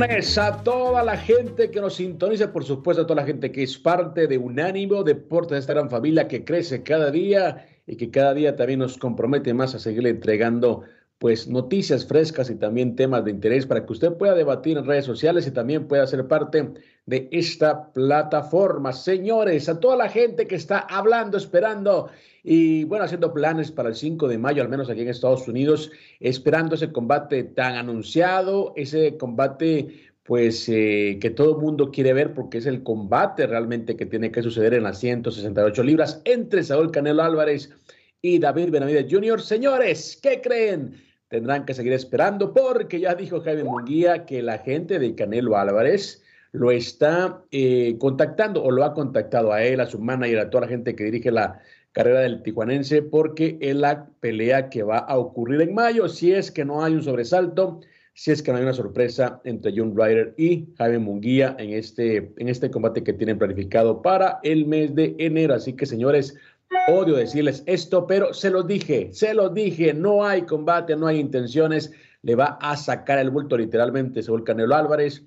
A toda la gente que nos sintoniza, por supuesto a toda la gente que es parte de Unánimo Deportes, de esta gran familia que crece cada día y que cada día también nos compromete más a seguirle entregando pues noticias frescas y también temas de interés para que usted pueda debatir en redes sociales y también pueda ser parte de esta plataforma. Señores, a toda la gente que está hablando, esperando y bueno, haciendo planes para el 5 de mayo, al menos aquí en Estados Unidos, esperando ese combate tan anunciado, ese combate pues eh, que todo el mundo quiere ver porque es el combate realmente que tiene que suceder en las 168 libras entre Saúl Canelo Álvarez y David Benavides Jr. Señores, ¿qué creen? Tendrán que seguir esperando porque ya dijo Jaime Munguía que la gente de Canelo Álvarez lo está eh, contactando o lo ha contactado a él, a su manager, a toda la gente que dirige la carrera del tijuanense porque es la pelea que va a ocurrir en mayo si es que no hay un sobresalto, si es que no hay una sorpresa entre John Ryder y Jaime Munguía en este, en este combate que tienen planificado para el mes de enero. Así que señores, Odio decirles esto, pero se los dije, se los dije, no hay combate, no hay intenciones. Le va a sacar el bulto literalmente Saúl Canelo Álvarez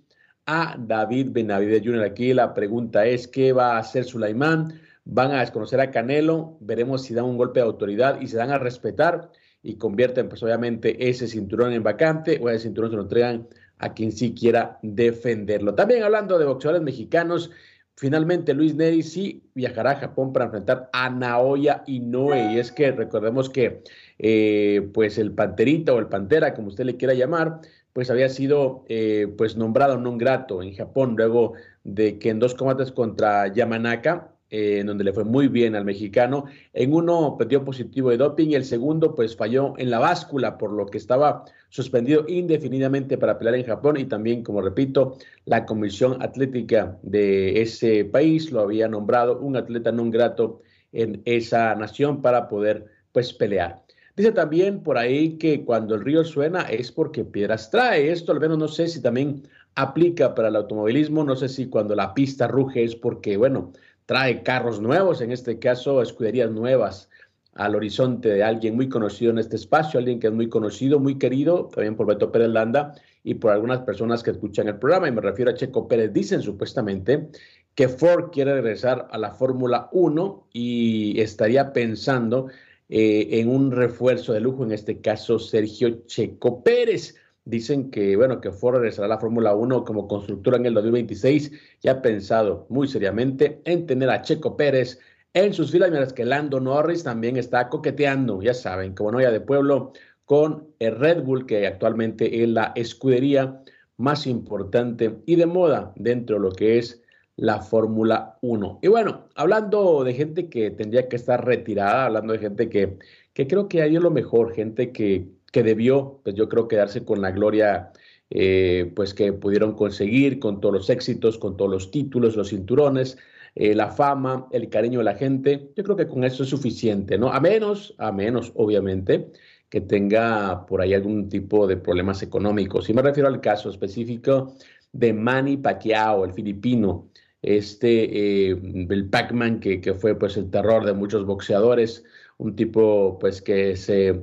a David Benavides Jr. Aquí la pregunta es, ¿qué va a hacer Sulaimán? Van a desconocer a Canelo, veremos si dan un golpe de autoridad y se dan a respetar y convierten pues obviamente ese cinturón en vacante o ese cinturón se lo entregan a quien sí quiera defenderlo. También hablando de boxeadores mexicanos, Finalmente, Luis Neri sí viajará a Japón para enfrentar a Naoya Inoue. Y es que recordemos que, eh, pues, el Panterita o el Pantera, como usted le quiera llamar, pues había sido, eh, pues, nombrado non grato en Japón luego de que en dos combates contra Yamanaka eh, en donde le fue muy bien al mexicano. En uno perdió positivo de doping y el segundo pues falló en la báscula, por lo que estaba suspendido indefinidamente para pelear en Japón y también, como repito, la Comisión Atlética de ese país lo había nombrado un atleta no grato en esa nación para poder pues pelear. Dice también por ahí que cuando el río suena es porque piedras trae. Esto al menos no sé si también aplica para el automovilismo, no sé si cuando la pista ruge es porque, bueno, trae carros nuevos, en este caso escuderías nuevas al horizonte de alguien muy conocido en este espacio, alguien que es muy conocido, muy querido, también por Beto Pérez Landa y por algunas personas que escuchan el programa, y me refiero a Checo Pérez, dicen supuestamente que Ford quiere regresar a la Fórmula 1 y estaría pensando eh, en un refuerzo de lujo, en este caso Sergio Checo Pérez. Dicen que, bueno, que Ford regresará la Fórmula 1 como constructora en el 2026 y ha pensado muy seriamente en tener a Checo Pérez en sus filas, mientras que Lando Norris también está coqueteando, ya saben, como novia de pueblo, con el Red Bull, que actualmente es la escudería más importante y de moda dentro de lo que es la Fórmula 1. Y bueno, hablando de gente que tendría que estar retirada, hablando de gente que, que creo que hay lo mejor, gente que que debió, pues yo creo, quedarse con la gloria eh, pues que pudieron conseguir, con todos los éxitos, con todos los títulos, los cinturones, eh, la fama, el cariño de la gente. Yo creo que con eso es suficiente, ¿no? A menos, a menos, obviamente, que tenga por ahí algún tipo de problemas económicos. Y me refiero al caso específico de Manny Pacquiao, el filipino, este, eh, el Pac-Man que, que, fue pues el terror de muchos boxeadores, un tipo pues que se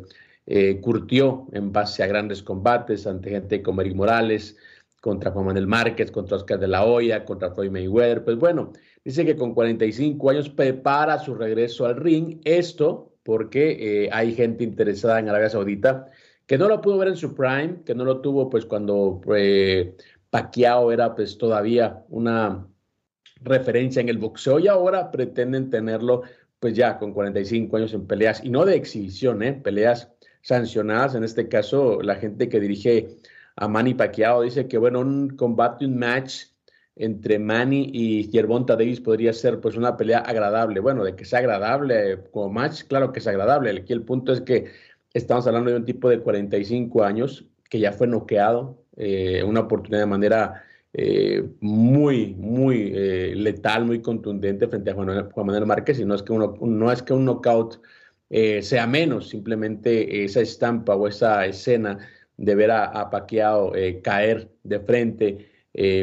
eh, curtió en base a grandes combates ante gente como Eric Morales, contra Juan Manuel Márquez, contra Oscar de la Hoya, contra Floyd Mayweather. Pues bueno, dice que con 45 años prepara su regreso al ring. Esto porque eh, hay gente interesada en Arabia Saudita que no lo pudo ver en su prime, que no lo tuvo pues cuando eh, Pacquiao era pues todavía una referencia en el boxeo y ahora pretenden tenerlo pues ya con 45 años en peleas y no de exhibición, ¿eh? peleas sancionadas. En este caso, la gente que dirige a Manny Pacquiao dice que bueno, un combate, un match entre Manny y Gervonta Davis podría ser pues una pelea agradable. Bueno, de que sea agradable como match, claro que es agradable. Aquí el punto es que estamos hablando de un tipo de 45 años que ya fue noqueado, eh, una oportunidad de manera eh, muy, muy eh, letal, muy contundente frente a Juan, Manuel Márquez, y no es que, uno, no es que un knockout sea menos, simplemente esa estampa o esa escena de ver a, Paquiao caer de frente,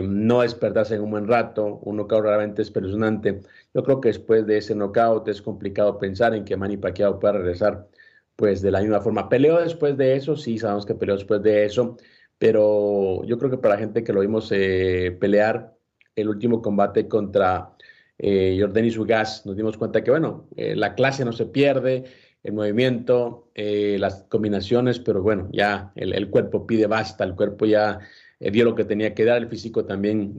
no despertarse en un buen rato, un knockout realmente espeluznante. Yo creo que después de ese knockout es complicado pensar en que Manny Pacquiao pueda regresar pues de la misma forma. Peleó después de eso, sí, sabemos que peleó después de eso, pero yo creo que para la gente que lo vimos eh, pelear el último combate contra eh, Jordanis Ugas, nos dimos cuenta que, bueno, eh, la clase no se pierde, el movimiento, eh, las combinaciones, pero bueno, ya el, cuerpo pide basta, el cuerpo ya dio lo que tenía que dar, el físico también,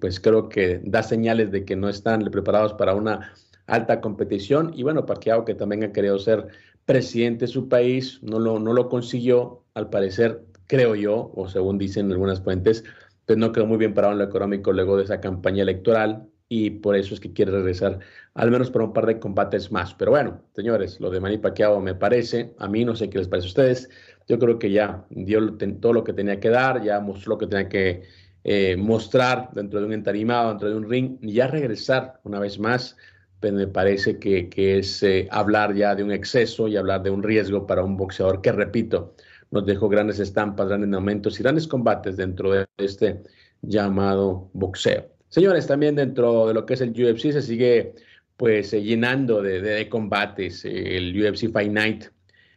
pues creo que da señales de que no están preparados para una alta competición. Y bueno, Pacquiao que también ha querido ser presidente de su país, no lo, no lo consiguió, al parecer, creo yo, o según dicen algunas fuentes, pues no quedó muy bien parado en lo económico luego de esa campaña electoral y por eso es que quiere regresar al menos para un par de combates más. Pero bueno, señores, lo de Manny Pacquiao me parece, a mí no sé qué les parece a ustedes, yo creo que ya dio todo lo que tenía que dar, ya mostró lo que tenía que eh, mostrar dentro de un entarimado, dentro de un ring, y ya regresar una vez más pues, me parece que, es eh, hablar ya de un exceso y hablar de un riesgo para un boxeador que, repito, nos dejó grandes estampas, grandes momentos y grandes combates dentro de este llamado boxeo. Señores, también dentro de lo que es el UFC se sigue pues eh, llenando de, combates el UFC Fight Night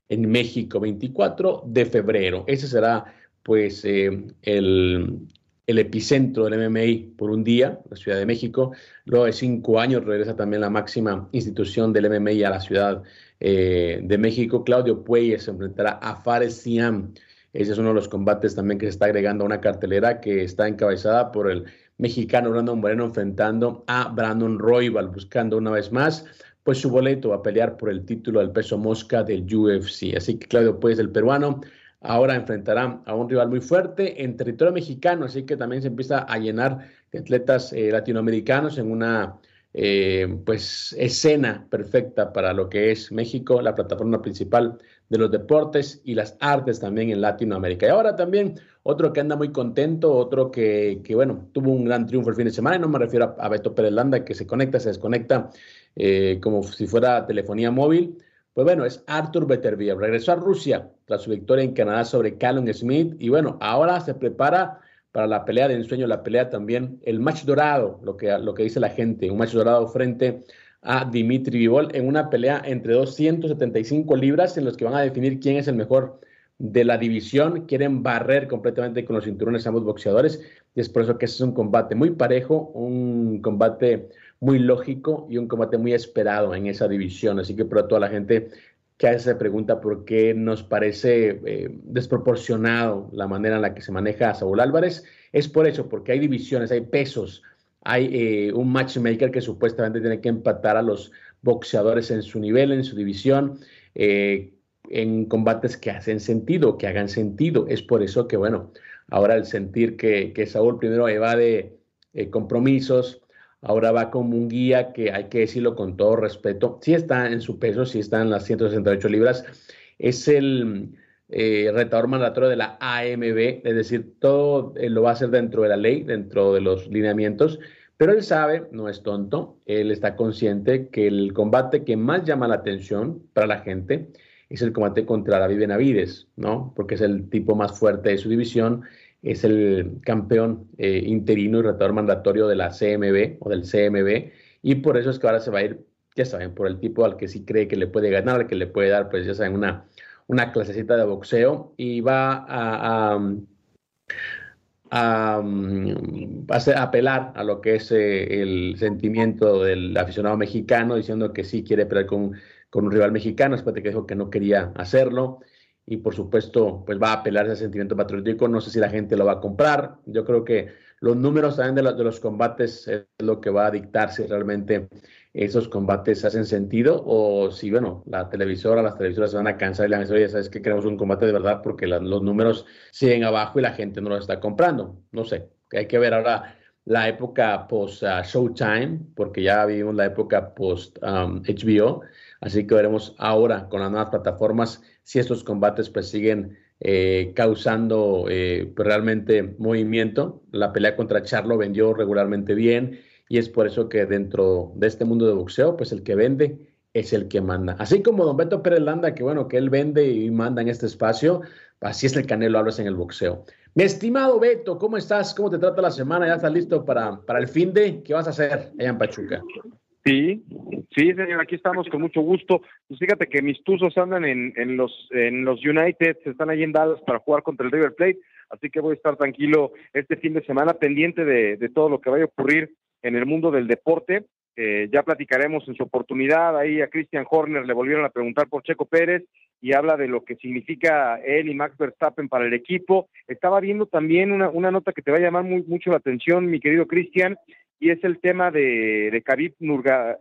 en México, 24 de febrero. Ese será pues eh, el, epicentro del MMA por un día, la Ciudad de México. Luego de cinco años regresa también la máxima institución del MMA a la Ciudad eh, de México. Claudio Puelles se enfrentará a Fares Siam. Ese es uno de los combates también que se está agregando a una cartelera que está encabezada por el mexicano Brandon Moreno enfrentando a Brandon Roybal, buscando una vez más pues su boleto a pelear por el título del peso mosca del UFC. Así que Claudio Puelles, el peruano, ahora enfrentará a un rival muy fuerte en territorio mexicano, así que también se empieza a llenar de atletas eh, latinoamericanos en una eh, pues escena perfecta para lo que es México, la plataforma principal de los deportes y las artes también en Latinoamérica. Y ahora también otro que anda muy contento, otro que, bueno, tuvo un gran triunfo el fin de semana, y no me refiero a, Beto Pérez Landa, que se conecta, se desconecta eh, como si fuera telefonía móvil, pues bueno, es Arthur Beterbiev. Regresó a Rusia tras su victoria en Canadá sobre Callum Smith. Y bueno, ahora se prepara para la pelea de ensueño, la pelea también, el match dorado, lo que, lo que dice la gente, un match dorado frente a Dimitri Vivol en una pelea entre 275 libras en los que van a definir quién es el mejor de la división. Quieren barrer completamente con los cinturones ambos boxeadores. Y es por eso que ese es un combate muy parejo, un combate muy lógico y un combate muy esperado en esa división. Así que para toda la gente que a veces se pregunta por qué nos parece eh, desproporcionado la manera en la que se maneja a Saúl Álvarez, es por eso, porque hay divisiones, hay pesos, hay eh, un matchmaker que supuestamente tiene que empatar a los boxeadores en su nivel, en su división, eh, en combates que hacen sentido, que hagan sentido. Es por eso que, bueno, ahora el sentir que, que Saúl primero evade compromisos, ahora va como un guía que hay que decirlo con todo respeto, sí está en su peso, sí está en las 168 libras, es el eh, retador mandatorio de la AMB, es decir, todo eh, lo va a hacer dentro de la ley, dentro de los lineamientos, pero él sabe, no es tonto, él está consciente que el combate que más llama la atención para la gente es el combate contra David Benavides, ¿no? Porque es el tipo más fuerte de su división es el campeón eh, interino y retador mandatorio de la CMB o del CMB, y por eso es que ahora se va a ir, ya saben, por el tipo al que sí cree que le puede ganar, al que le puede dar, pues ya saben, una, una clasecita de boxeo, y va a, a, a, a apelar a lo que es eh, el sentimiento del aficionado mexicano, diciendo que sí quiere pelear con, con un rival mexicano, después de que dijo que no quería hacerlo y por supuesto pues va a apelar ese sentimiento patriótico. No sé si la gente lo va a comprar. Yo creo que los números también de, de los combates es lo que va a dictar si realmente esos combates hacen sentido o si, bueno, la televisora, las televisoras se van a cansar y la van a decir, oye, ¿sabes que Queremos un combate de verdad porque los números siguen abajo y la gente no lo está comprando. No sé, hay que ver ahora la época post uh, Showtime, porque ya vivimos la época post HBO, um, así que veremos ahora con las nuevas plataformas si estos combates pues siguen eh, causando eh, pues, realmente movimiento. La pelea contra Charlo vendió regularmente bien y es por eso que dentro de este mundo de boxeo, pues el que vende es el que manda. Así como Don Beto Pérez Landa, que bueno, que él vende y manda en este espacio, así es el Canelo Álvarez en el boxeo. Mi estimado Beto, ¿cómo estás? ¿Cómo te trata la semana? ¿Ya estás listo para, para el fin de? ¿Qué vas a hacer allá en Pachuca? Sí, sí, señor, aquí estamos con mucho gusto. Pues fíjate que mis tuzos andan en, en los en los United, están ahí en Dallas para jugar contra el River Plate, así que voy a estar tranquilo este fin de semana, pendiente de, de todo lo que vaya a ocurrir en el mundo del deporte. Eh, ya platicaremos en su oportunidad. Ahí a Christian Horner le volvieron a preguntar por Checo Pérez y habla de lo que significa él y Max Verstappen para el equipo. Estaba viendo también una, una nota que te va a llamar muy, mucho la atención, mi querido Christian, y es el tema de, de Khabib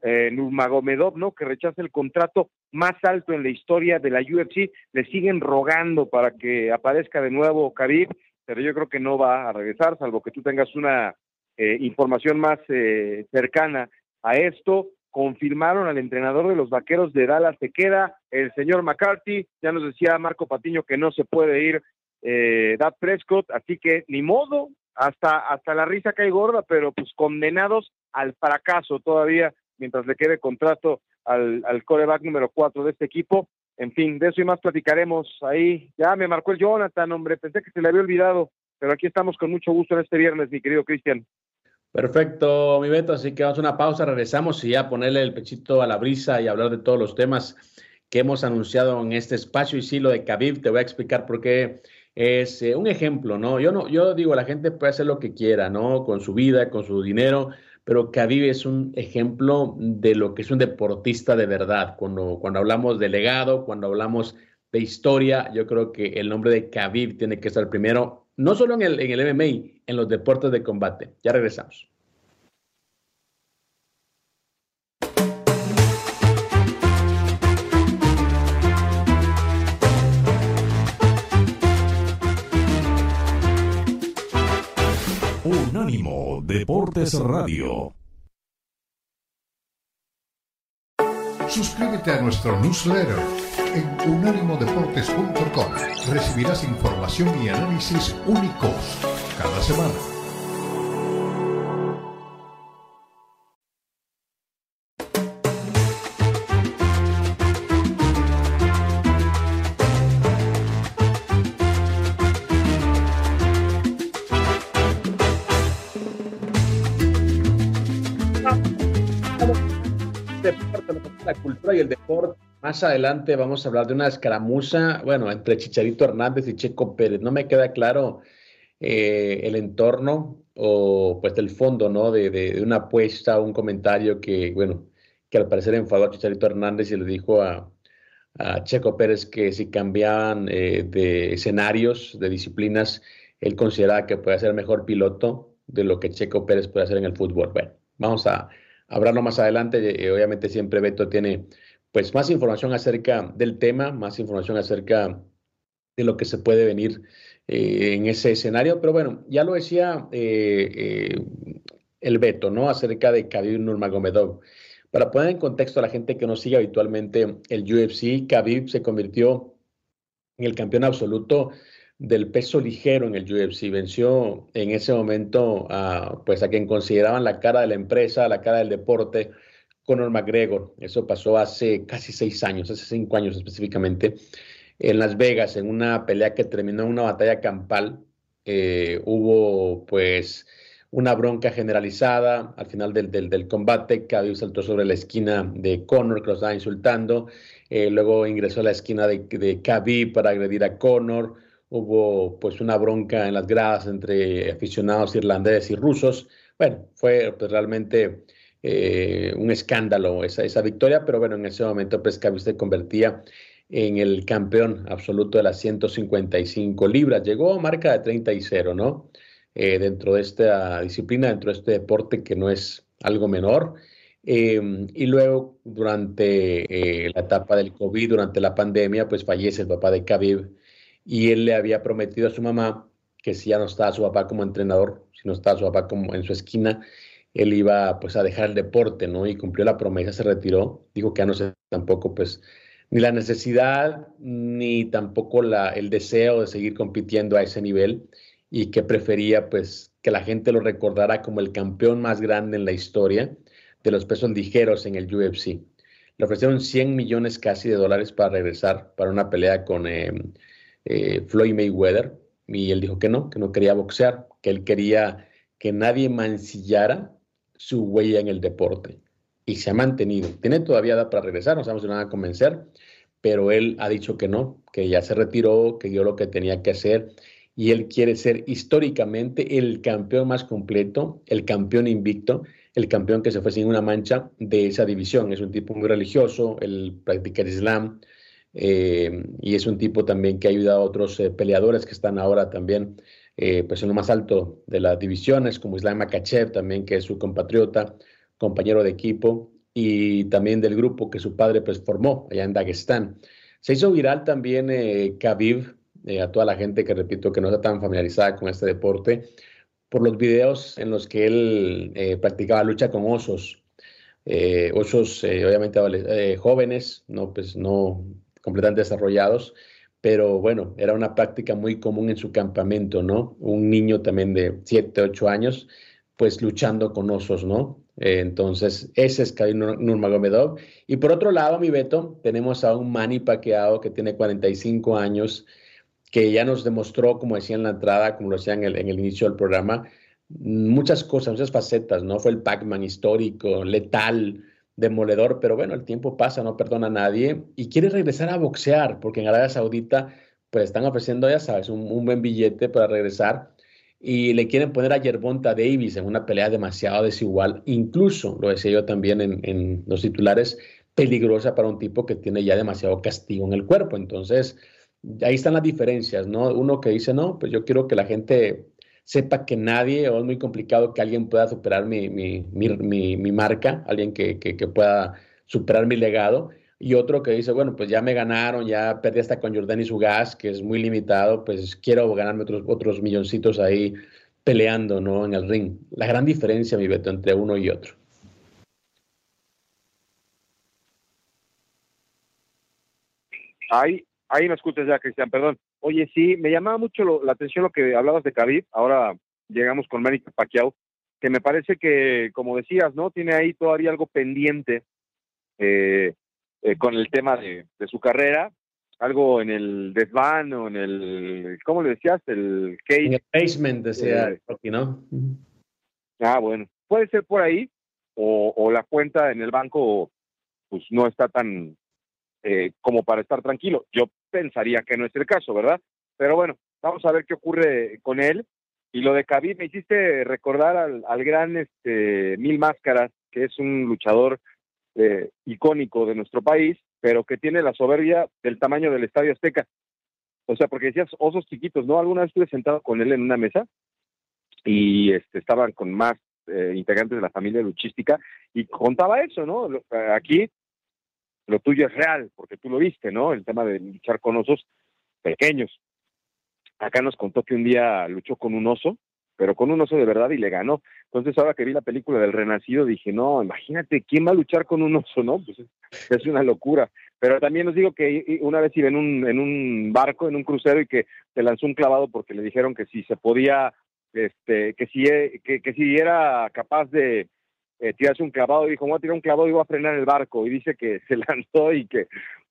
eh, Nurmagomedov, ¿no? Que rechaza el contrato más alto en la historia de la UFC. Le siguen rogando para que aparezca de nuevo Khabib, pero yo creo que no va a regresar, salvo que tú tengas una eh, información más eh, cercana a esto. Confirmaron al entrenador de los vaqueros de Dallas, se queda el señor McCarthy. Ya nos decía Marco Patiño que no se puede ir eh, Prescott, así que ni modo, hasta, hasta la risa cae gorda, pero pues condenados al fracaso todavía mientras le quede contrato al, al coreback número cuatro de este equipo. En fin, de eso y más platicaremos ahí. Ya me marcó el Jonathan, hombre, pensé que se le había olvidado, pero aquí estamos con mucho gusto en este viernes, mi querido Cristian. Perfecto, mi Beto. Así que vamos a una pausa, regresamos y ya ponerle el pechito a la brisa y hablar de todos los temas que hemos anunciado en este espacio. Y sí, lo de Khabib, te voy a explicar por qué es eh, un ejemplo, ¿no? Yo no, yo digo, la gente puede hacer lo que quiera, ¿no? Con su vida, con su dinero, pero Khabib es un ejemplo de lo que es un deportista de verdad. Cuando, cuando hablamos de legado, cuando hablamos de historia, yo creo que el nombre de Khabib tiene que estar primero no solo en el, en el MMA, en los deportes de combate. Ya regresamos. Deportes Radio. Suscríbete a nuestro newsletter en unánimodeportes.com. Recibirás información y análisis únicos cada semana. Deporte más adelante vamos a hablar de una escaramuza, bueno, entre Chicharito Hernández y Checo Pérez. No me queda claro eh, el entorno o pues el fondo, ¿no? De, una apuesta, un comentario que, bueno, que al parecer enfadó a Chicharito Hernández y le dijo a, Checo Pérez que si cambiaban eh, de escenarios, de disciplinas, él consideraba que puede ser mejor piloto de lo que Checo Pérez puede hacer en el fútbol. Bueno, vamos a hablarlo más adelante. Eh, obviamente siempre Beto tiene pues más información acerca del tema, más información acerca de lo que se puede venir eh, en ese escenario. Pero bueno, ya lo decía eh, eh, el veto, ¿no? Acerca de Khabib Nurmagomedov. Para poner en contexto a la gente que no sigue habitualmente el UFC, Khabib se convirtió en el campeón absoluto del peso ligero en el UFC. Venció en ese momento a, pues a quien consideraban la cara de la empresa, la cara del deporte, Conor McGregor. Eso pasó hace casi seis años, hace cinco años específicamente, en Las Vegas, en una pelea que terminó en una batalla campal. Hubo pues una bronca generalizada al final del, del, combate. Khabib saltó sobre la esquina de Conor, que lo estaba insultando. Eh, luego ingresó a la esquina de, de Khabib para agredir a Conor. Hubo pues una bronca en las gradas entre aficionados irlandeses y rusos. Bueno, fue pues, realmente eh, un escándalo esa, esa victoria, pero bueno, en ese momento pues se convertía en el campeón absoluto de las 155 libras. Llegó a marca de 30 y 0, ¿no? eh, dentro de esta disciplina, dentro de este deporte que no es algo menor. Em, y luego, durante eh, la etapa del COVID, durante la pandemia, pues fallece el papá de Khabib y él le había prometido a su mamá que si ya no estaba su papá como entrenador, si no estaba su papá como en su esquina, él iba pues a dejar el deporte, ¿no? Y cumplió la promesa, se retiró, dijo que ya no sé tampoco pues ni la necesidad ni tampoco la, el deseo de seguir compitiendo a ese nivel y que prefería pues que la gente lo recordara como el campeón más grande en la historia de los pesos ligeros en el UFC. Le ofrecieron 100 millones casi de dólares para regresar para una pelea con eh, eh, Floyd Mayweather y él dijo que no, que no quería boxear, que él quería que nadie mancillara su huella en el deporte y se ha mantenido. Tiene todavía edad para regresar, no sabemos si lo van a convencer, pero él ha dicho que no, que ya se retiró, que dio lo que tenía que hacer y él quiere ser históricamente el campeón más completo, el campeón invicto, el campeón que se fue sin una mancha de esa división. Es un tipo muy religioso, él practica el Islam eh, y es un tipo también que ha ayudado a otros eh, peleadores que están ahora también eh, pues en lo más alto de las divisiones, como Islam Makachev también, que es su compatriota, compañero de equipo, y también del grupo que su padre pues formó allá en Dagestán. Se hizo viral también eh, Khabib, eh, a toda la gente que repito que no está tan familiarizada con este deporte, por los videos en los que él eh, practicaba lucha con osos, eh, osos obviamente jóvenes, no, pues, no completamente desarrollados, pero bueno, era una práctica muy común en su campamento, ¿no? Un niño también de 7, 8 años, pues luchando con osos, ¿no? Eh, entonces, ese es Khabib Nurmagomedov. Y por otro lado, mi Beto, tenemos a un Manny Pacquiao que tiene 45 años, que ya nos demostró, como decía en la entrada, como lo decía en el, en el inicio del programa, muchas cosas, muchas facetas, ¿no? Fue el Pac-Man histórico, letal, demoledor, pero bueno, el tiempo pasa, no perdona a nadie y quiere regresar a boxear, porque en Arabia Saudita pues están ofreciendo, ya sabes, un, un buen billete para regresar y le quieren poner a Yerbonta Davis en una pelea demasiado desigual, incluso, lo decía yo también en, en, los titulares, peligrosa para un tipo que tiene ya demasiado castigo en el cuerpo. Entonces, ahí están las diferencias, ¿no? Uno que dice, no, pues yo quiero que la gente sepa que nadie, o es muy complicado que alguien pueda superar mi, mi, mi, marca, alguien que, que, que pueda superar mi legado y otro que dice, bueno, pues ya me ganaron, ya perdí hasta con Jordan y su gas, que es muy limitado, pues quiero ganarme otros, otros milloncitos ahí peleando, ¿no? En el ring. La gran diferencia, mi Beto, entre uno y otro. Ahí, ahí me escuchas ya, Cristian, perdón. Oye, sí, me llamaba mucho lo, la atención lo que hablabas de Khabib, ahora llegamos con Manny Pacquiao, que me parece que, como decías, ¿no? Tiene ahí todavía algo pendiente, eh, eh, con el tema de, de, su carrera, algo en el desván o en el, ¿cómo le decías? El cage. En el basement, decía eh, Rocky, ¿no? Ah, bueno, puede ser por ahí, o, o, la cuenta en el banco, pues no está tan eh, como para estar tranquilo. Yo pensaría que no es el caso, ¿verdad? Pero bueno, vamos a ver qué ocurre con él. Y lo de Khabib me hiciste recordar al, al gran este, Mil Máscaras, que es un luchador eh, icónico de nuestro país, pero que tiene la soberbia del tamaño del Estadio Azteca. O sea, porque decías osos chiquitos, ¿no? Alguna vez estuve sentado con él en una mesa y este, estaban con más eh, integrantes de la familia luchística y contaba eso, ¿no? Aquí lo tuyo es real, porque tú lo viste, ¿no? El tema de luchar con osos pequeños. Acá nos contó que un día luchó con un oso pero con un oso de verdad y le ganó. Entonces ahora que vi la película del Renacido dije, no, imagínate, ¿quién va a luchar con un oso, no? Pues es, una locura. Pero también os digo que una vez iba en un, en un barco, en un crucero y que se lanzó un clavado porque le dijeron que si se podía, este, que si, que, que si era capaz de eh, tirarse un clavado, dijo, voy a tirar un clavado y voy a frenar el barco. Y dice que se lanzó y que,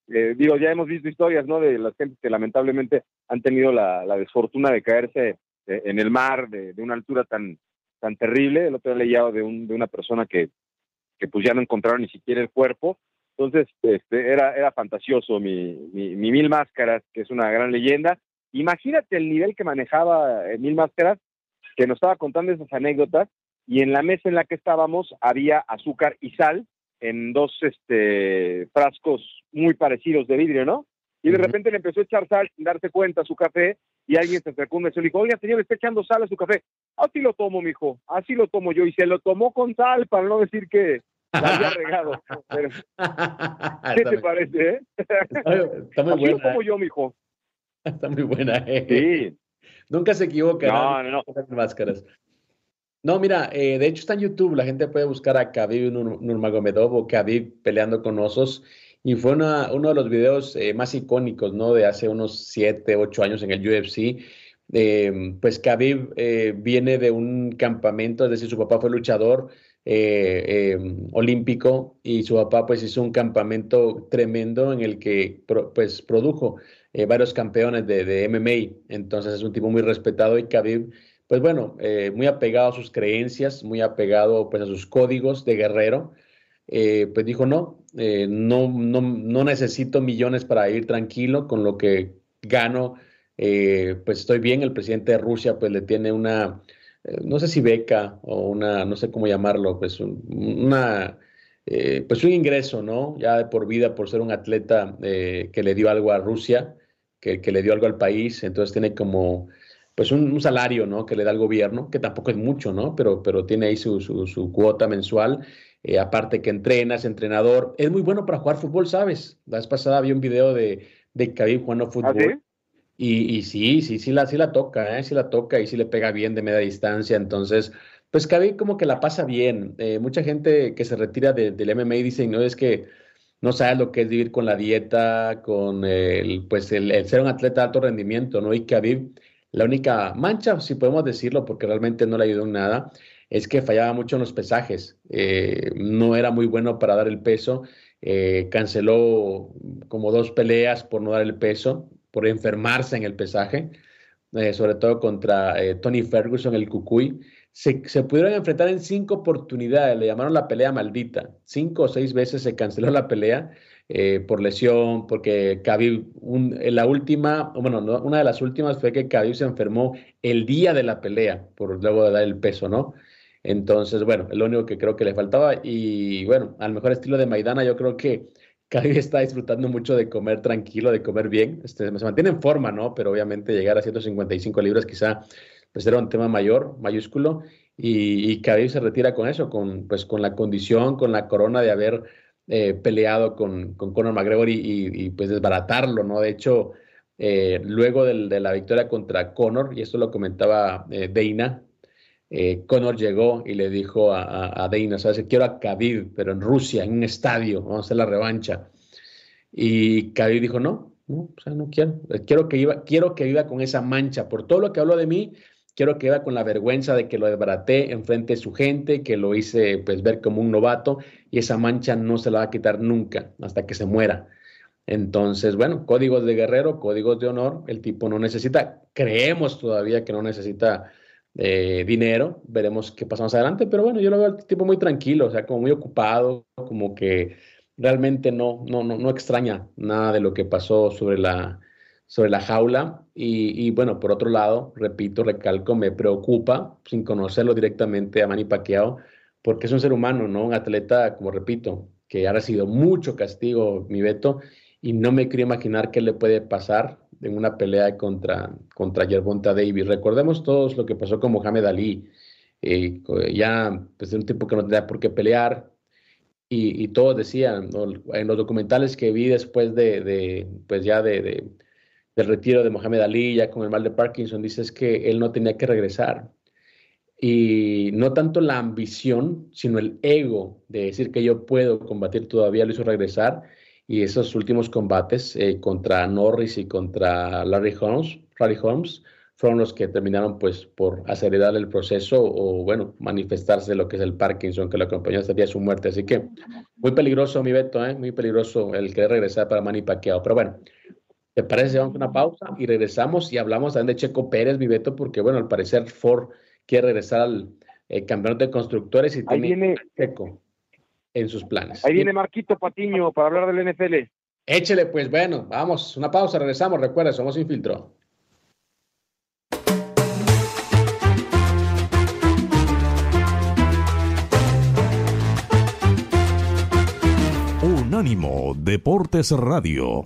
eh, digo, ya hemos visto historias, ¿no? De las gentes que lamentablemente han tenido la, la desfortuna de caerse eh, en el mar de, de, una altura tan, tan terrible. El otro día leía de, un, de una persona que, que pues ya no encontraron ni siquiera el cuerpo. Entonces, este, era, era fantasioso mi, mi, mi, Mil Máscaras, que es una gran leyenda. Imagínate el nivel que manejaba eh, Mil Máscaras, que nos estaba contando esas anécdotas, y en la mesa en la que estábamos había azúcar y sal en dos este, frascos muy parecidos de vidrio, ¿no? Y de repente le empezó a echar sal sin darse cuenta a su café y alguien se acercó y dijo, oiga, señor, está echando sal a su café. Así lo tomo, mijo, así lo tomo yo. Y se lo tomó con sal, para no decir que había regado. ¿Qué te parece, eh? Está muy así buena. lo tomo yo, mijo. Está muy buena, eh. Sí. Nunca se equivoca. No, no, no. Máscaras. No, mira, eh, de hecho está en YouTube, la gente puede buscar a Khabib Nurmagomedov o Khabib peleando con osos y fue uno de los videos eh, más icónicos, ¿no? De hace unos 7, 8 años en el UFC. Eh, pues Khabib eh, viene de un campamento, es decir, su papá fue luchador olímpico y su papá pues hizo un campamento tremendo en el que pues produjo varios campeones de, de, MMA. Entonces es un tipo muy respetado y Khabib pues bueno, muy apegado a sus creencias, muy apegado pues a sus códigos de guerrero. Eh, pues dijo, no, eh, no, no, no, necesito millones para ir tranquilo con lo que gano, eh, pues estoy bien, el presidente de Rusia pues le tiene una, no sé si beca o una, no sé cómo llamarlo, pues una, pues un ingreso, ¿no? Ya de por vida por ser un atleta que le dio algo a Rusia, que, que, le dio algo al país, entonces tiene como pues un, salario, ¿no? Que le da el gobierno, que tampoco es mucho, ¿no? Pero, pero tiene ahí su, su, su cuota mensual eh, aparte que entrenas, entrenador. Es muy bueno para jugar fútbol, ¿sabes? La vez pasada vi un video de, de Khabib jugando ¿Ah, fútbol. y, y, sí, sí, sí la, sí la toca, ¿eh? Sí la toca y sí le pega bien de media distancia. Entonces, pues Khabib como que la pasa bien. Eh, mucha gente que se retira del MMA dice, no, es que no sabes lo que es vivir con la dieta, con el, pues el, ser un atleta de alto rendimiento, ¿no? Y Khabib, la única mancha, si podemos decirlo, porque realmente no le ayudó en nada, es que fallaba mucho en los pesajes, eh, no era muy bueno para dar el peso, eh, canceló como dos peleas por no dar el peso, por enfermarse en el pesaje, eh, sobre todo contra Tony Ferguson, el Cucuy. Se, se, pudieron enfrentar en cinco oportunidades, le llamaron la pelea maldita. Cinco o seis veces se canceló la pelea por lesión, porque Khabib, la última, bueno, una de las últimas fue que Khabib se enfermó el día de la pelea, por luego de dar el peso, ¿no? Entonces, bueno, es lo único que creo que le faltaba. Y bueno, al mejor estilo de Maidana, yo creo que Khabib está disfrutando mucho de comer tranquilo, de comer bien. Este, se mantiene en forma, ¿no? Pero obviamente llegar a 155 libras quizá pues era un tema mayor, mayúsculo. Y, y Khabib se retira con eso, con, pues, con la condición, con la corona de haber eh, peleado con, con Conor McGregor y, y, pues desbaratarlo, ¿no? De hecho, eh, luego de la victoria contra Conor, y esto lo comentaba eh, Deina, eh, Conor llegó y le dijo a, a, Dana, ¿sabes? Quiero a Khabib, pero en Rusia, en un estadio, vamos a hacer la revancha. Y Khabib dijo, no, no, o sea, no quiero. Quiero que, iba, quiero que viva con esa mancha. Por todo lo que habló de mí, quiero que viva con la vergüenza de que lo desbaraté enfrente de su gente, que lo hice pues ver como un novato y esa mancha no se la va a quitar nunca hasta que se muera. Entonces, bueno, códigos de guerrero, códigos de honor, el tipo no necesita, creemos todavía que no necesita eh, dinero, veremos qué pasa más adelante, pero bueno, yo lo veo al tipo muy tranquilo, o sea, como muy ocupado, como que realmente no, no, no, no extraña nada de lo que pasó sobre la, sobre la jaula. Y, bueno, por otro lado, repito, recalco, me preocupa, sin conocerlo directamente a Manny Pacquiao, porque es un ser humano, ¿no? Un atleta, como repito, que ha recibido mucho castigo, mi Beto, y no me quiero imaginar qué le puede pasar en una pelea contra, contra Yerbonta Davis. Recordemos todos lo que pasó con Mohamed Ali. Eh, ya, pues, un tipo que no tenía por qué pelear. Y, y todos decían, en los documentales que vi después de, pues ya de, del retiro de Mohamed Ali, ya con el mal de Parkinson, dices que él no tenía que regresar. Y no tanto la ambición, sino el ego de decir que yo puedo combatir todavía lo hizo regresar y esos últimos combates eh, contra Norris y contra Larry Holmes, Larry Holmes fueron los que terminaron pues por acelerar el proceso o bueno, manifestarse lo que es el Parkinson que lo acompañó hasta el día de su muerte. Así que muy peligroso mi Beto, ¿eh? muy peligroso el querer regresar para Manny Pacquiao. Pero bueno, ¿te parece? Vamos a una pausa y regresamos y hablamos también de Checo Pérez, mi Beto, porque bueno, al parecer Ford quiere regresar al eh, campeonato de constructores y Ahí viene Checo en sus planes. Ahí viene Marquito Patiño para hablar del NFL. Échele, pues bueno, vamos, una pausa, regresamos, recuerda, somos Infiltro. Unánimo Deportes Radio.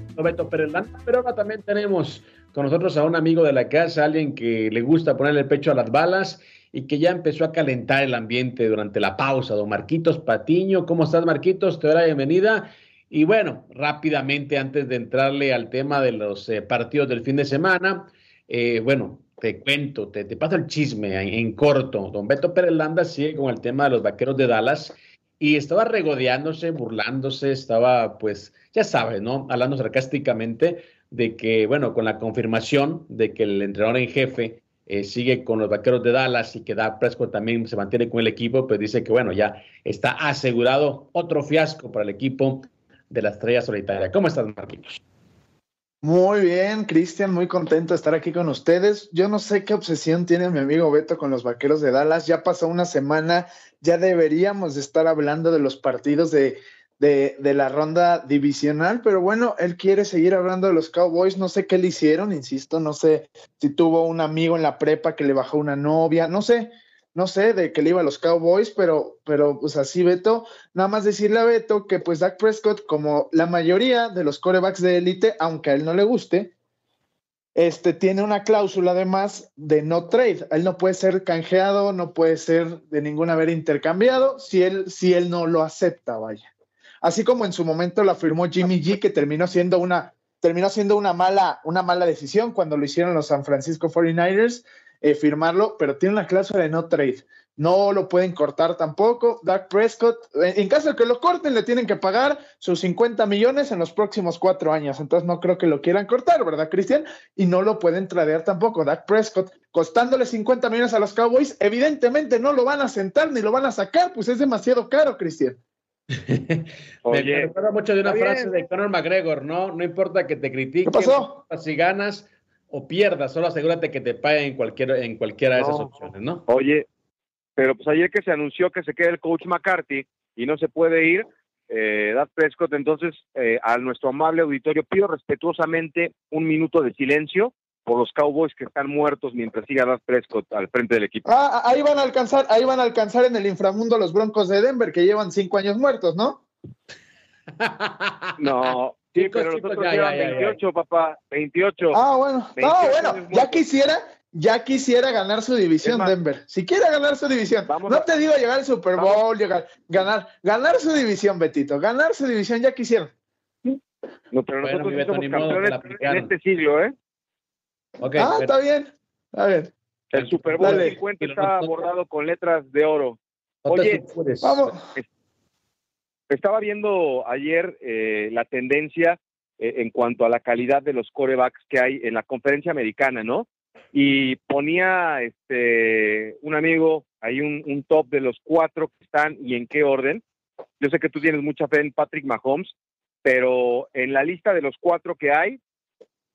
Beto Pérez pero ahora también tenemos con nosotros a un amigo de la casa, alguien que le gusta ponerle el pecho a las balas y que ya empezó a calentar el ambiente durante la pausa. Don Marquitos Patiño, ¿cómo estás, Marquitos? Te doy la bienvenida. Y bueno, rápidamente, antes de entrarle al tema de los eh, partidos del fin de semana, eh, bueno, te cuento, te, paso el chisme en, corto. Don Beto Pérez Landa sigue con el tema de los vaqueros de Dallas y estaba regodeándose, burlándose, estaba pues, ya sabes, ¿no? Hablando sarcásticamente de que, bueno, con la confirmación de que el entrenador en jefe eh, sigue con los vaqueros de Dallas y que Da Prescott también se mantiene con el equipo, pues dice que, bueno, ya está asegurado otro fiasco para el equipo de la estrella solitaria. ¿Cómo estás, Marquitos? Muy bien, Cristian, muy contento de estar aquí con ustedes. Yo no sé qué obsesión tiene mi amigo Beto con los Vaqueros de Dallas. Ya pasó una semana, ya deberíamos estar hablando de los partidos de, de, de, la ronda divisional, pero bueno, él quiere seguir hablando de los Cowboys. No sé qué le hicieron, insisto, no sé si tuvo un amigo en la prepa que le bajó una novia, no sé no sé, de que le iba a los Cowboys, pero, pero pues así Beto, nada más decirle a Beto que pues Dak Prescott, como la mayoría de los corebacks de élite, aunque a él no le guste, este tiene una cláusula además de no trade. Él no puede ser canjeado, no puede ser de ninguna manera intercambiado si él, si él no lo acepta, vaya. Así como en su momento lo afirmó Jimmy G, que terminó siendo una, terminó siendo una mala, una mala decisión cuando lo hicieron los San Francisco 49ers eh, firmarlo, pero tiene una cláusula de no trade. No lo pueden cortar tampoco. Dak Prescott, en caso de que lo corten, le tienen que pagar sus 50 millones en los próximos cuatro años. Entonces no creo que lo quieran cortar, ¿verdad, Cristian? Y no lo pueden tradear tampoco. Dak Prescott, costándole 50 millones a los Cowboys, evidentemente no lo van a sentar ni lo van a sacar, pues es demasiado caro, Cristian. Me recuerda mucho de una frase de Conor McGregor, ¿no? No importa que te critiquen, ¿Qué pasó? si ganas, o pierdas, solo asegúrate que te paguen en, cualquier, en cualquiera de esas opciones, ¿no? Oye, pero pues ayer que se anunció que se queda el coach McCarthy y no se puede ir, eh, Dad Prescott, entonces eh, a nuestro amable auditorio pido respetuosamente un minuto de silencio por los Cowboys que están muertos mientras siga Dad Prescott al frente del equipo. Ah, ahí van a alcanzar, ahí van a alcanzar en el inframundo los Broncos de Denver que llevan cinco años muertos, ¿no? no, Sí, pero nosotros ya, llevan 28, papá, 28. Ah, bueno. no, bueno, ya quisiera, ya quisiera ganar su división Denver. Si quiere ganar su división, no te digo llegar al Super Bowl, llegar, ganar, ganar su división, Betito, ganar su división, ya quisieron. No, pero nosotros somos campeones en este siglo, ¿eh? ah, está bien, está bien. El Super Bowl 50 está bordado con letras de oro. Oye, vamos. Estaba viendo ayer eh, la tendencia eh, en cuanto a la calidad de los corebacks que hay en la conferencia americana, ¿no? Y ponía este un amigo ahí un, top de los cuatro que están y en qué orden. Yo sé que tú tienes mucha fe en Patrick Mahomes, pero en la lista de los cuatro que hay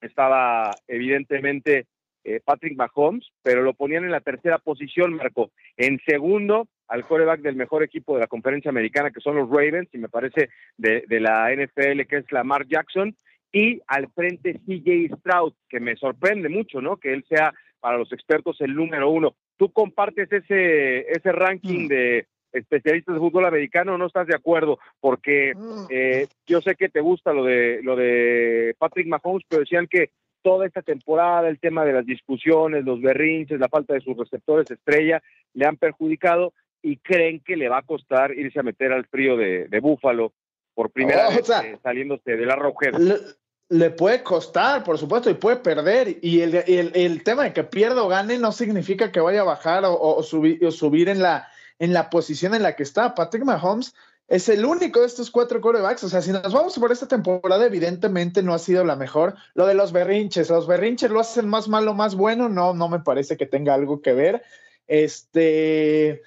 estaba evidentemente eh, Patrick Mahomes, pero lo ponían en la tercera posición, Marco. En segundo, al coreback del mejor equipo de la conferencia americana, que son los Ravens, y me parece de, la NFL, que es Lamar Jackson, y al frente CJ Stroud, que me sorprende mucho, ¿no? Que él sea para los expertos el número uno. ¿Tú compartes ese, ese ranking mm. de especialistas de fútbol americano o no estás de acuerdo? Porque mm. eh, yo sé que te gusta lo de, lo de Patrick Mahomes, pero decían que toda esta temporada, el tema de las discusiones, los berrinches, la falta de sus receptores estrella, le han perjudicado y creen que le va a costar irse a meter al frío de, Búfalo por primera vez eh, saliéndose de la rojera. Le, puede costar, por supuesto, y puede perder. Y el, el, tema de que pierda o gane no significa que vaya a bajar o, subir, o subir en la, en la posición en la que está. Patrick Mahomes es el único de estos cuatro corebacks. O sea, si nos vamos por esta temporada, evidentemente no ha sido la mejor. Lo de los berrinches, los berrinches lo hacen más malo, más bueno. No, no me parece que tenga algo que ver. Este,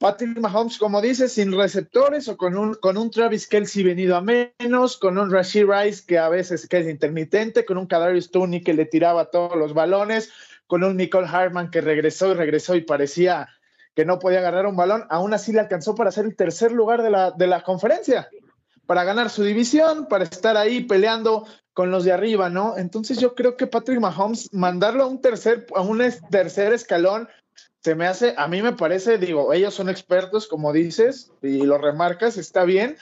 Patrick Mahomes, como dices, sin receptores o con un, con un Travis Kelsey venido a menos, con un Rashid Rice que a veces es intermitente, con un Kadarius Tooney que le tiraba todos los balones, con un Nicole Hartman que regresó y regresó y parecía que no podía agarrar un balón, aún así le alcanzó para ser el tercer lugar de la, de la conferencia, para ganar su división, para estar ahí peleando con los de arriba, ¿no? Entonces yo creo que Patrick Mahomes, mandarlo a un tercer, a un tercer escalón, se me hace, a mí me parece, digo, ellos son expertos, como dices, y lo remarcas, está bien,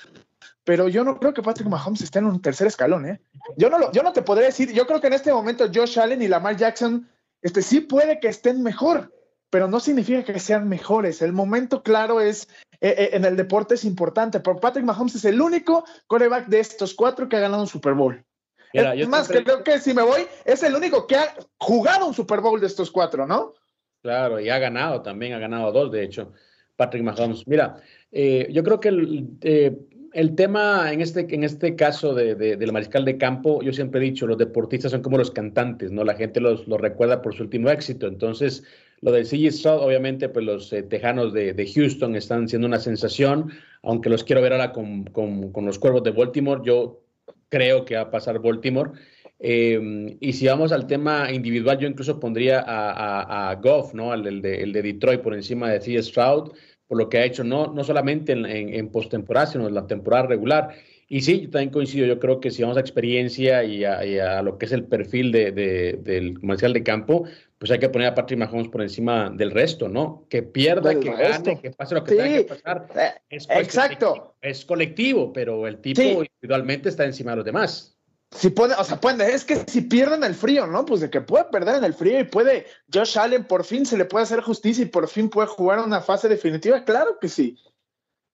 pero yo no creo que Patrick Mahomes esté en un tercer escalón, ¿eh? Yo no, lo, yo no te podría decir, yo creo que en este momento Josh Allen y Lamar Jackson, este sí puede que estén mejor, pero no significa que sean mejores. El momento claro es, eh, eh, en el deporte es importante, pero Patrick Mahomes es el único coreback de estos cuatro que ha ganado un Super Bowl. es más, creo que si me voy, es el único que ha jugado un Super Bowl de estos cuatro, ¿no? Claro, y ha ganado también, ha ganado dos, de hecho, Patrick Mahomes. Mira, eh, yo creo que el, eh, el, tema en este, en este caso de, del mariscal de campo, yo siempre he dicho, los deportistas son como los cantantes, ¿no? La gente los, los recuerda por su último éxito. Entonces, lo del CG Stroud, obviamente, pues los eh, tejanos de, de, Houston están siendo una sensación, aunque los quiero ver ahora con, con, con los cuervos de Baltimore, yo creo que va a pasar Baltimore. Eh, y si vamos al tema individual, yo incluso pondría a, a, Goff, ¿no? El, de, el, de, Detroit por encima de C. Stroud, por lo que ha hecho no, no solamente en, en, postemporada, sino en la temporada regular. Y sí, yo también coincido, yo creo que si vamos a experiencia y a, lo que es el perfil de, del comercial de campo, pues hay que poner a Patrick Mahomes por encima del resto, ¿no? Que pierda, que gane, que pase lo que tenga que pasar. Eh, es exacto. Es colectivo, pero el tipo individualmente está encima de los demás. Si puede, o sea, puede, es que si pierden el frío, ¿no? Pues de que puede perder en el frío y puede, Josh Allen por fin se le puede hacer justicia y por fin puede jugar una fase definitiva, claro que sí.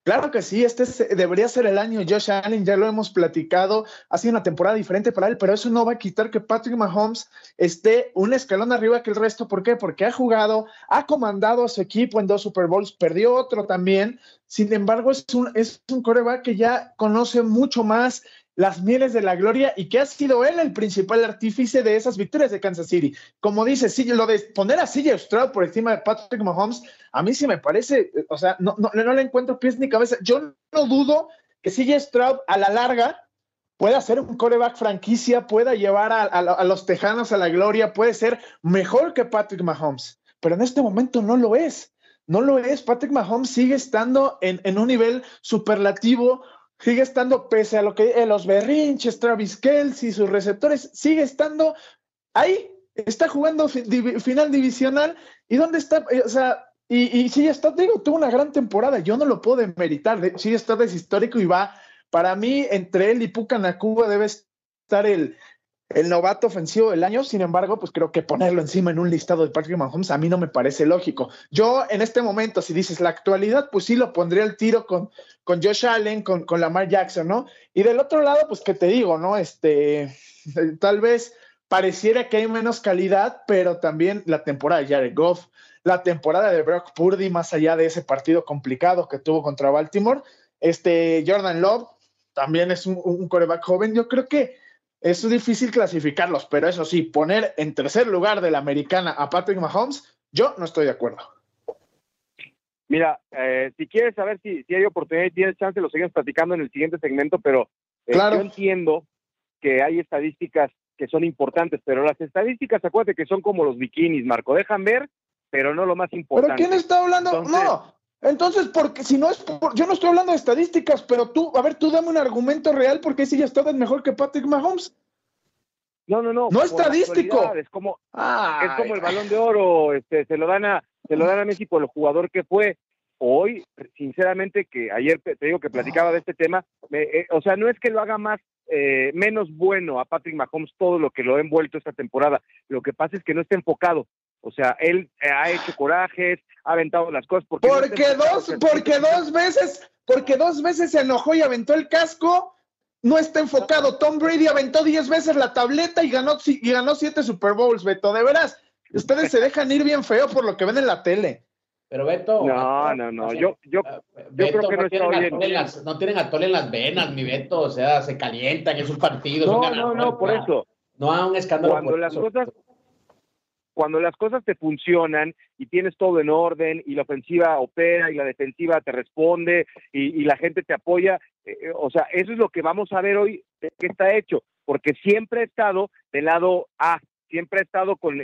Claro que sí, este debería ser el año. Josh Allen, ya lo hemos platicado, ha sido una temporada diferente para él, pero eso no va a quitar que Patrick Mahomes esté un escalón arriba que el resto. ¿Por qué? Porque ha jugado, ha comandado a su equipo en dos Super Bowls, perdió otro también. Sin embargo, es un, es un coreback que ya conoce mucho más las mieles de la gloria y que ha sido él el principal artífice de esas victorias de Kansas City. Como dice, sí, lo de poner a CJ Stroud por encima de Patrick Mahomes, a mí sí me parece, o sea, no, no, no le encuentro pies ni cabeza. Yo no dudo que CJ Stroud a la larga pueda ser un coreback franquicia, pueda llevar a, los tejanos a la gloria, puede ser mejor que Patrick Mahomes, pero en este momento no lo es. No lo es. Patrick Mahomes sigue estando en, en un nivel superlativo sigue estando, pese a lo que eh, los berrinches, Travis Kelsey, sus receptores, sigue estando ahí, está jugando final divisional. ¿Y dónde está? Eh, o sea, y, y sí, está, digo, tuvo una gran temporada, yo no lo puedo demeritar, sí está es histórico y va, para mí, entre él y Puka Nakua debe estar el, el novato ofensivo del año, sin embargo, pues creo que ponerlo encima en un listado de Patrick Mahomes a mí no me parece lógico. Yo en este momento, si dices la actualidad, pues sí lo pondría al tiro con, con Josh Allen, con, con Lamar Jackson, ¿no? Y del otro lado, pues que te digo, ¿no? Este, tal vez pareciera que hay menos calidad, pero también la temporada de Jared Goff, la temporada de Brock Purdy, más allá de ese partido complicado que tuvo contra Baltimore, este Jordan Love también es un, un coreback joven. Yo creo que es difícil clasificarlos, pero eso sí, poner en tercer lugar de la americana a Patrick Mahomes, yo no estoy de acuerdo. Mira, eh, si quieres saber si, si, hay oportunidad y tienes chance, lo seguimos platicando en el siguiente segmento, pero eh, yo entiendo que hay estadísticas que son importantes, pero las estadísticas, acuérdate que son como los bikinis, Marco, dejan ver, pero no lo más importante. ¿Pero quién está hablando? no, entonces, porque si no es por, yo no estoy hablando de estadísticas, pero tú, a ver, tú dame un argumento real porque si ya estás mejor que Patrick Mahomes. No, no, no. No estadístico. Es como, es como el balón de oro, este, se lo dan a, se lo dan a Messi por el jugador que fue. Hoy, sinceramente, que ayer te digo que platicaba de este tema, eh, o sea, no es que lo haga más, eh, menos bueno a Patrick Mahomes todo lo que lo ha envuelto esta temporada. Lo que pasa es que no está enfocado. O sea, él ha hecho corajes, ha aventado las cosas. Porque, porque dos, porque dos veces, porque dos veces se enojó y aventó el casco, no está enfocado. Tom Brady aventó diez veces la tableta y ganó, y ganó siete Super Bowls, Beto. De veras, ustedes se dejan ir bien feo por lo que ven en la tele. Pero Beto. No, no, no. Yo, yo, yo creo que no, tienen bien. Las, no tienen atole en las venas, mi Beto. O sea, se calientan, es un partido. No, no, no, por eso. No hay un escándalo. Cuando las cosas cuando las cosas te funcionan y tienes todo en orden y la ofensiva opera y la defensiva te responde y, la gente te apoya, eh, eh, o sea, eso es lo que vamos a ver hoy que está hecho, porque siempre he estado del lado A, siempre he estado con,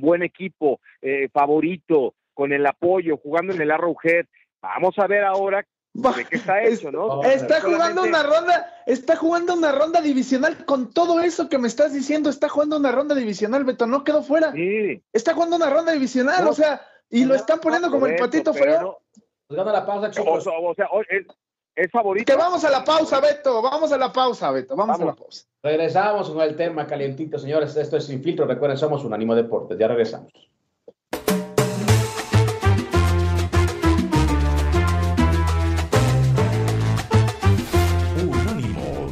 buen equipo, eh, favorito, con el apoyo, jugando en el Arrowhead. Vamos a ver ahora de qué está hecho, ¿no? Está jugando una ronda, está jugando una ronda divisional con todo eso que me estás diciendo, está jugando una ronda divisional, Beto, no quedó fuera. Sí. Está jugando una ronda divisional, o sea, y lo están poniendo como el patito feo. Pues gana la pausa, chicos. O, sea, es, favorito. Que vamos a la pausa, Beto, vamos a la pausa, Beto, vamos, a la pausa. Regresamos con el tema calientito, señores. Esto es Sin Filtro. Recuerden, somos un ánimo deportes. Ya regresamos.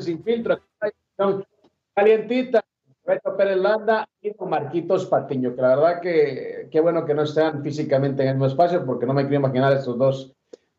Sin filtro, calientita, Beto Pérez Landa y con Marquitos Patiño, que la verdad que qué bueno que no estén físicamente en el mismo espacio, porque no me quiero imaginar estos dos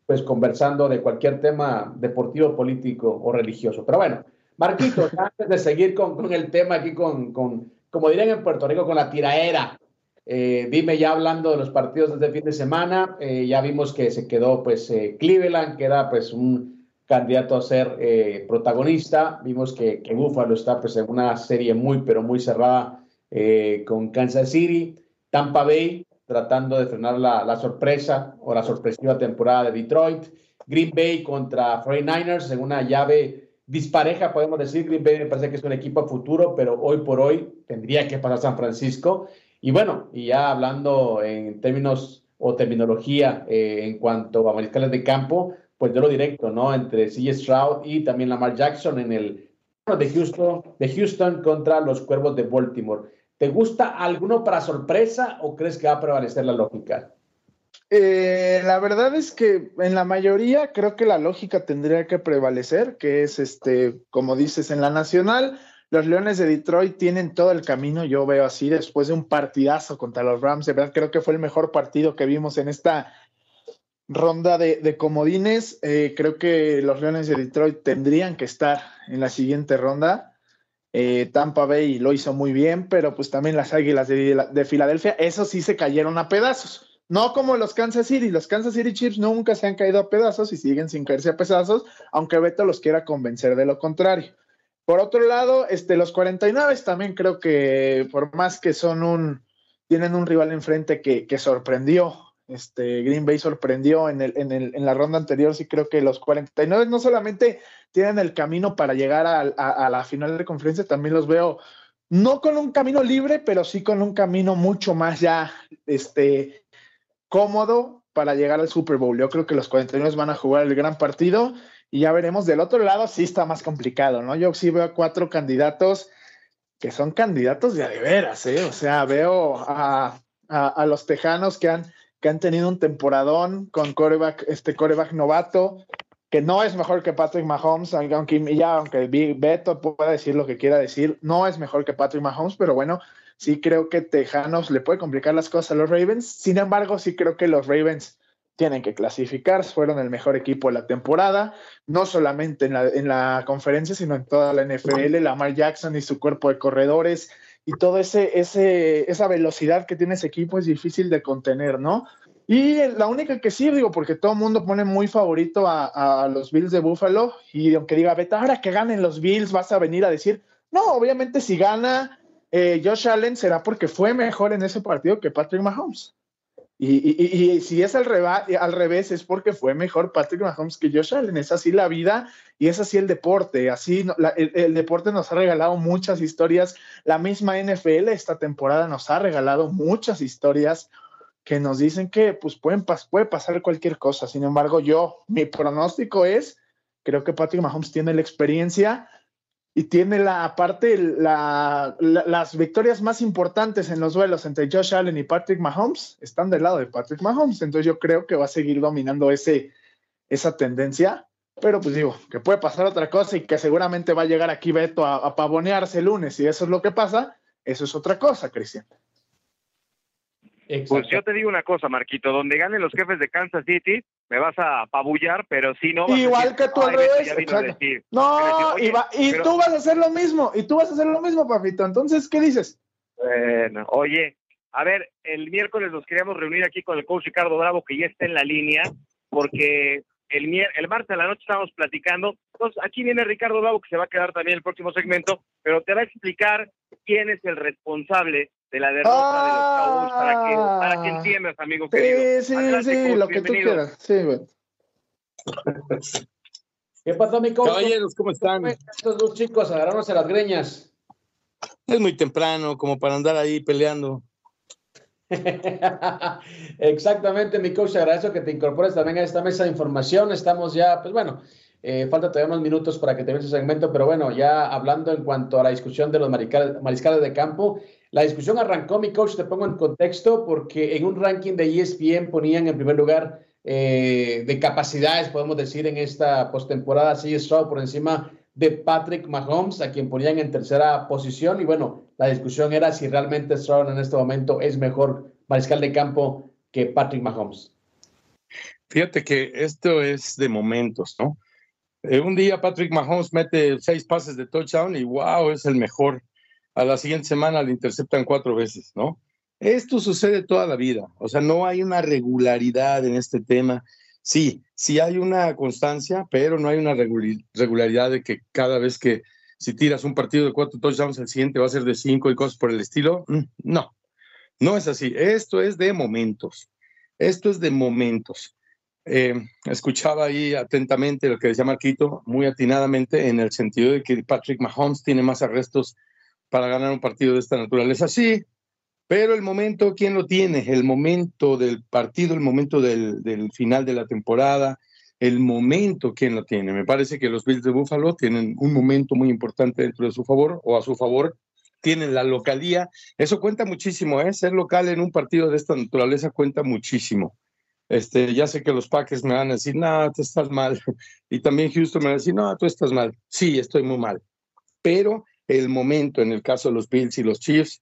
pues conversando de cualquier tema deportivo, político o religioso. Pero bueno, Marquitos, antes de seguir con, con el tema aquí, con, con, como dirían en Puerto Rico, con la tiraera, eh, dime ya hablando de los partidos de este fin de semana, eh, ya vimos que se quedó pues eh, Cleveland, que era pues un candidato a ser eh, protagonista. Vimos que, que Buffalo está pues, en una serie muy, pero muy cerrada eh, con Kansas City. Tampa Bay tratando de frenar la, la, sorpresa o la sorpresiva temporada de Detroit. Green Bay contra 49ers en una llave dispareja, podemos decir. Green Bay me parece que es un equipo a futuro, pero hoy por hoy tendría que pasar San Francisco. Y bueno, y ya hablando en términos o terminología eh, en cuanto a mariscales de campo, pues de lo directo, ¿no? Entre CJ Stroud y también Lamar Jackson en el de Houston, de Houston contra los Cuervos de Baltimore. ¿Te gusta alguno para sorpresa o crees que va a prevalecer la lógica? Eh, la verdad es que en la mayoría creo que la lógica tendría que prevalecer, que es este, como dices, en la nacional, los Leones de Detroit tienen todo el camino, yo veo así, después de un partidazo contra los Rams, de verdad creo que fue el mejor partido que vimos en esta ronda de, comodines. Eh, creo que los Leones de Detroit tendrían que estar en la siguiente ronda. Eh, Tampa Bay lo hizo muy bien, pero pues también las Águilas de, de, Filadelfia, eso sí se cayeron a pedazos. No como los Kansas City, los Kansas City Chiefs nunca se han caído a pedazos y siguen sin caerse a pedazos, aunque Beto los quiera convencer de lo contrario. Por otro lado, este, los 49 también creo que por más que son un, tienen un rival enfrente que, que sorprendió este, Green Bay sorprendió en, la ronda anterior, sí creo que los 49 no solamente tienen el camino para llegar a, la final de conferencia, también los veo no con un camino libre, pero sí con un camino mucho más ya este, cómodo para llegar al Super Bowl. Yo creo que los 49 van a jugar el gran partido y ya veremos. Del otro lado sí está más complicado, ¿no? Yo sí veo a cuatro candidatos que son candidatos de a de veras, ¿eh? O sea, veo a, a, a los tejanos que han han tenido un temporadón con coreback, este coreback novato, que no es mejor que Patrick Mahomes, aunque ya, aunque Beto pueda decir lo que quiera decir, no es mejor que Patrick Mahomes, pero bueno, sí creo que Tejanos le puede complicar las cosas a los Ravens. Sin embargo, sí creo que los Ravens tienen que clasificar, fueron el mejor equipo de la temporada, no solamente en la, en la conferencia, sino en toda la NFL. Lamar Jackson y su cuerpo de corredores y toda ese, ese, esa velocidad que tiene ese equipo es difícil de contener, ¿no? Y la única que sí, digo, porque todo el mundo pone muy favorito a, a, los Bills de Buffalo, y aunque diga, vete, ahora que ganen los Bills, vas a venir a decir, no, obviamente si gana eh, Josh Allen será porque fue mejor en ese partido que Patrick Mahomes. Y, si es al, revés, es porque fue mejor Patrick Mahomes que Josh Allen. Es así la vida y es así el deporte. Así el, deporte nos ha regalado muchas historias. La misma NFL esta temporada nos ha regalado muchas historias que nos dicen que pues pueden, puede pasar cualquier cosa. Sin embargo, yo, mi pronóstico es, creo que Patrick Mahomes tiene la experiencia y tiene la aparte las victorias más importantes en los duelos entre Josh Allen y Patrick Mahomes están del lado de Patrick Mahomes. Entonces yo creo que va a seguir dominando ese, esa tendencia. Pero pues digo, que puede pasar otra cosa y que seguramente va a llegar aquí Beto a, a pavonearse el lunes. Y eso es lo que pasa, eso es otra cosa, Cristian. Pues yo te digo una cosa, Marquito, donde ganen los jefes de Kansas City, me vas a apabullar, pero si no... Igual que tú al revés. no, y, tú vas a hacer lo mismo, y tú vas a hacer lo mismo, papito. Entonces, ¿qué dices? Bueno, oye, a ver, el miércoles nos queríamos reunir aquí con el coach Ricardo Bravo, que ya está en la línea, porque el, el martes a la noche estábamos platicando. Entonces, aquí viene Ricardo Bravo, que se va a quedar también el próximo segmento, pero te va a explicar quién es el responsable de la derrota de los Cowboys para que, para que ah. entiendas, amigo querido. Sí, sí, sí, lo que tú quieras. Sí, bueno. ¿Qué pasó, mi coach? Caballeros, ¿cómo están? Estos dos chicos agarrándose las greñas. Es muy temprano, como para andar ahí peleando. Exactamente, mi coach, agradezco que te incorpores también a esta mesa de información. Estamos ya, pues bueno, eh, falta todavía unos minutos para que termine ese segmento, pero bueno, ya hablando en cuanto a la discusión de los mariscales de campo, la discusión arrancó, mi coach, te pongo en contexto, porque en un ranking de ESPN ponían en primer lugar eh, de capacidades, podemos decir, en esta postemporada, sí, Stroud por encima de Patrick Mahomes, a quien ponían en tercera posición. Y bueno, la discusión era si realmente Stroud en este momento es mejor mariscal de campo que Patrick Mahomes. Fíjate que esto es de momentos, ¿no? Eh, un día Patrick Mahomes mete seis pases de touchdown y wow, es el mejor a la siguiente semana le interceptan cuatro veces, ¿no? Esto sucede toda la vida, o sea, no hay una regularidad en este tema. Sí, sí hay una constancia, pero no hay una regularidad de que cada vez que si tiras un partido de cuatro touchdowns, el siguiente va a ser de cinco y cosas por el estilo. Mm, no, no es así. Esto es de momentos. Esto es de momentos. Eh, escuchaba ahí atentamente lo que decía Marquito, muy atinadamente, en el sentido de que Patrick Mahomes tiene más arrestos para ganar un partido de esta naturaleza. Sí, pero el momento, ¿quién lo tiene? El momento del partido, el momento del, final de la temporada, el momento, ¿quién lo tiene? Me parece que los Bills de Buffalo tienen un momento muy importante dentro de su favor o a su favor. Tienen la localía. Eso cuenta muchísimo, ¿eh? Ser local en un partido de esta naturaleza cuenta muchísimo. Este, ya sé que los Packers me van a decir, no, tú estás mal. Y también Houston me va a decir, no, tú estás mal. Sí, estoy muy mal. Pero el momento en el caso de los Bills y los Chiefs,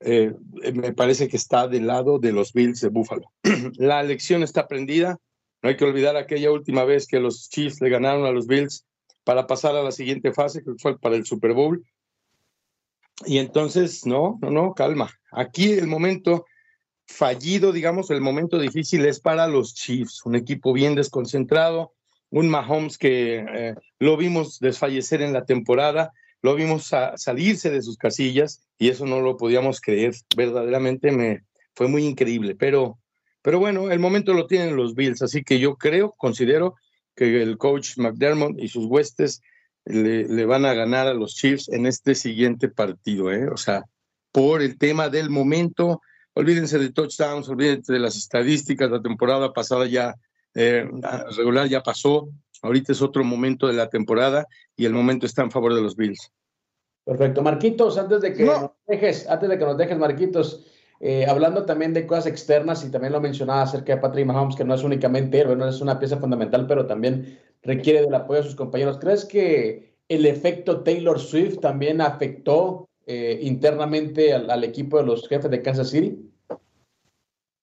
eh, me parece que está del lado de los Bills de Buffalo. la lección está aprendida. No hay que olvidar aquella última vez que los Chiefs le ganaron a los Bills para pasar a la siguiente fase, que fue para el Super Bowl. Y entonces, no, no, no, calma. Aquí el momento fallido, digamos, el momento difícil es para los Chiefs, un equipo bien desconcentrado, un Mahomes que eh, lo vimos desfallecer en la temporada lo vimos salirse de sus casillas y eso no lo podíamos creer. Verdaderamente me fue muy increíble, pero, pero bueno, el momento lo tienen los Bills, así que yo creo, considero que el coach McDermott y sus huestes le, van a ganar a los Chiefs en este siguiente partido, ¿eh? o sea, por el tema del momento. Olvídense de touchdowns, olvídense de las estadísticas, la temporada pasada ya eh, regular ya pasó, Ahorita es otro momento de la temporada y el momento está en favor de los Bills. Perfecto. Marquitos, antes de que nos dejes, antes de que nos dejes, Marquitos, eh, hablando también de cosas externas y también lo mencionaba acerca de Patrick Mahomes, que no es únicamente él, no es una pieza fundamental, pero también requiere del apoyo de sus compañeros. ¿Crees que el efecto Taylor Swift también afectó eh, internamente al, equipo de los jefes de Kansas City?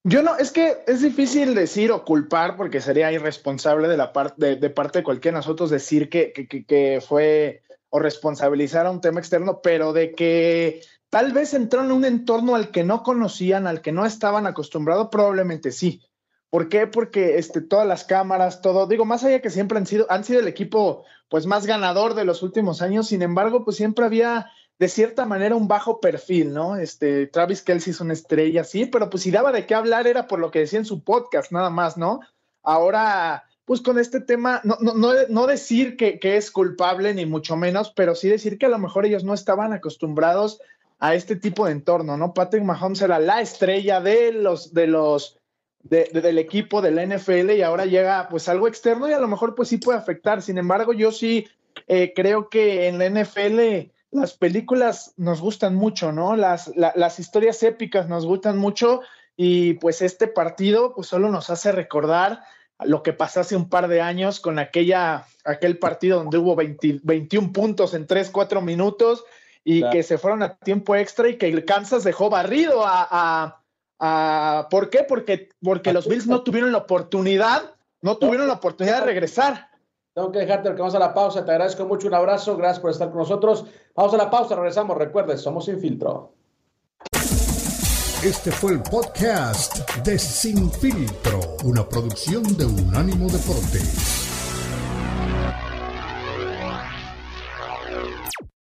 Yo no, es que es difícil decir o culpar porque sería irresponsable de la parte de, parte de cualquiera de nosotros decir que, que, que, fue o responsabilizar a un tema externo, pero de que tal vez entraron en un entorno al que no conocían, al que no estaban acostumbrados, probablemente sí. ¿Por qué? Porque este, todas las cámaras, todo, digo, más allá que siempre han sido, han sido el equipo pues más ganador de los últimos años, sin embargo, pues siempre había de cierta manera un bajo perfil, ¿no? Este, Travis Kelsey es una estrella, sí, pero pues si daba de qué hablar era por lo que decía en su podcast, nada más, ¿no? Ahora, pues con este tema, no, no, no, no decir que, que, es culpable, ni mucho menos, pero sí decir que a lo mejor ellos no estaban acostumbrados a este tipo de entorno, ¿no? Patrick Mahomes era la estrella de los, de los, del equipo de la NFL y ahora llega pues algo externo y a lo mejor pues sí puede afectar. Sin embargo, yo sí eh, creo que en la NFL las películas nos gustan mucho, ¿no? Las, las historias épicas nos gustan mucho y pues este partido pues solo nos hace recordar lo que pasó hace un par de años con aquella, aquel partido donde hubo 21 puntos en 3, 4 minutos y que se fueron a tiempo extra y que el Kansas dejó barrido a, a, ¿por qué? Porque, porque los Bills no tuvieron la oportunidad, no tuvieron la oportunidad de regresar. Tengo que dejarte que vamos a la pausa. Te agradezco mucho. Un abrazo. Gracias por estar con nosotros. Vamos a la pausa. Regresamos. Recuerden, somos Sin Filtro. Este fue el podcast de Sin Filtro, una producción de Unánimo Deportes.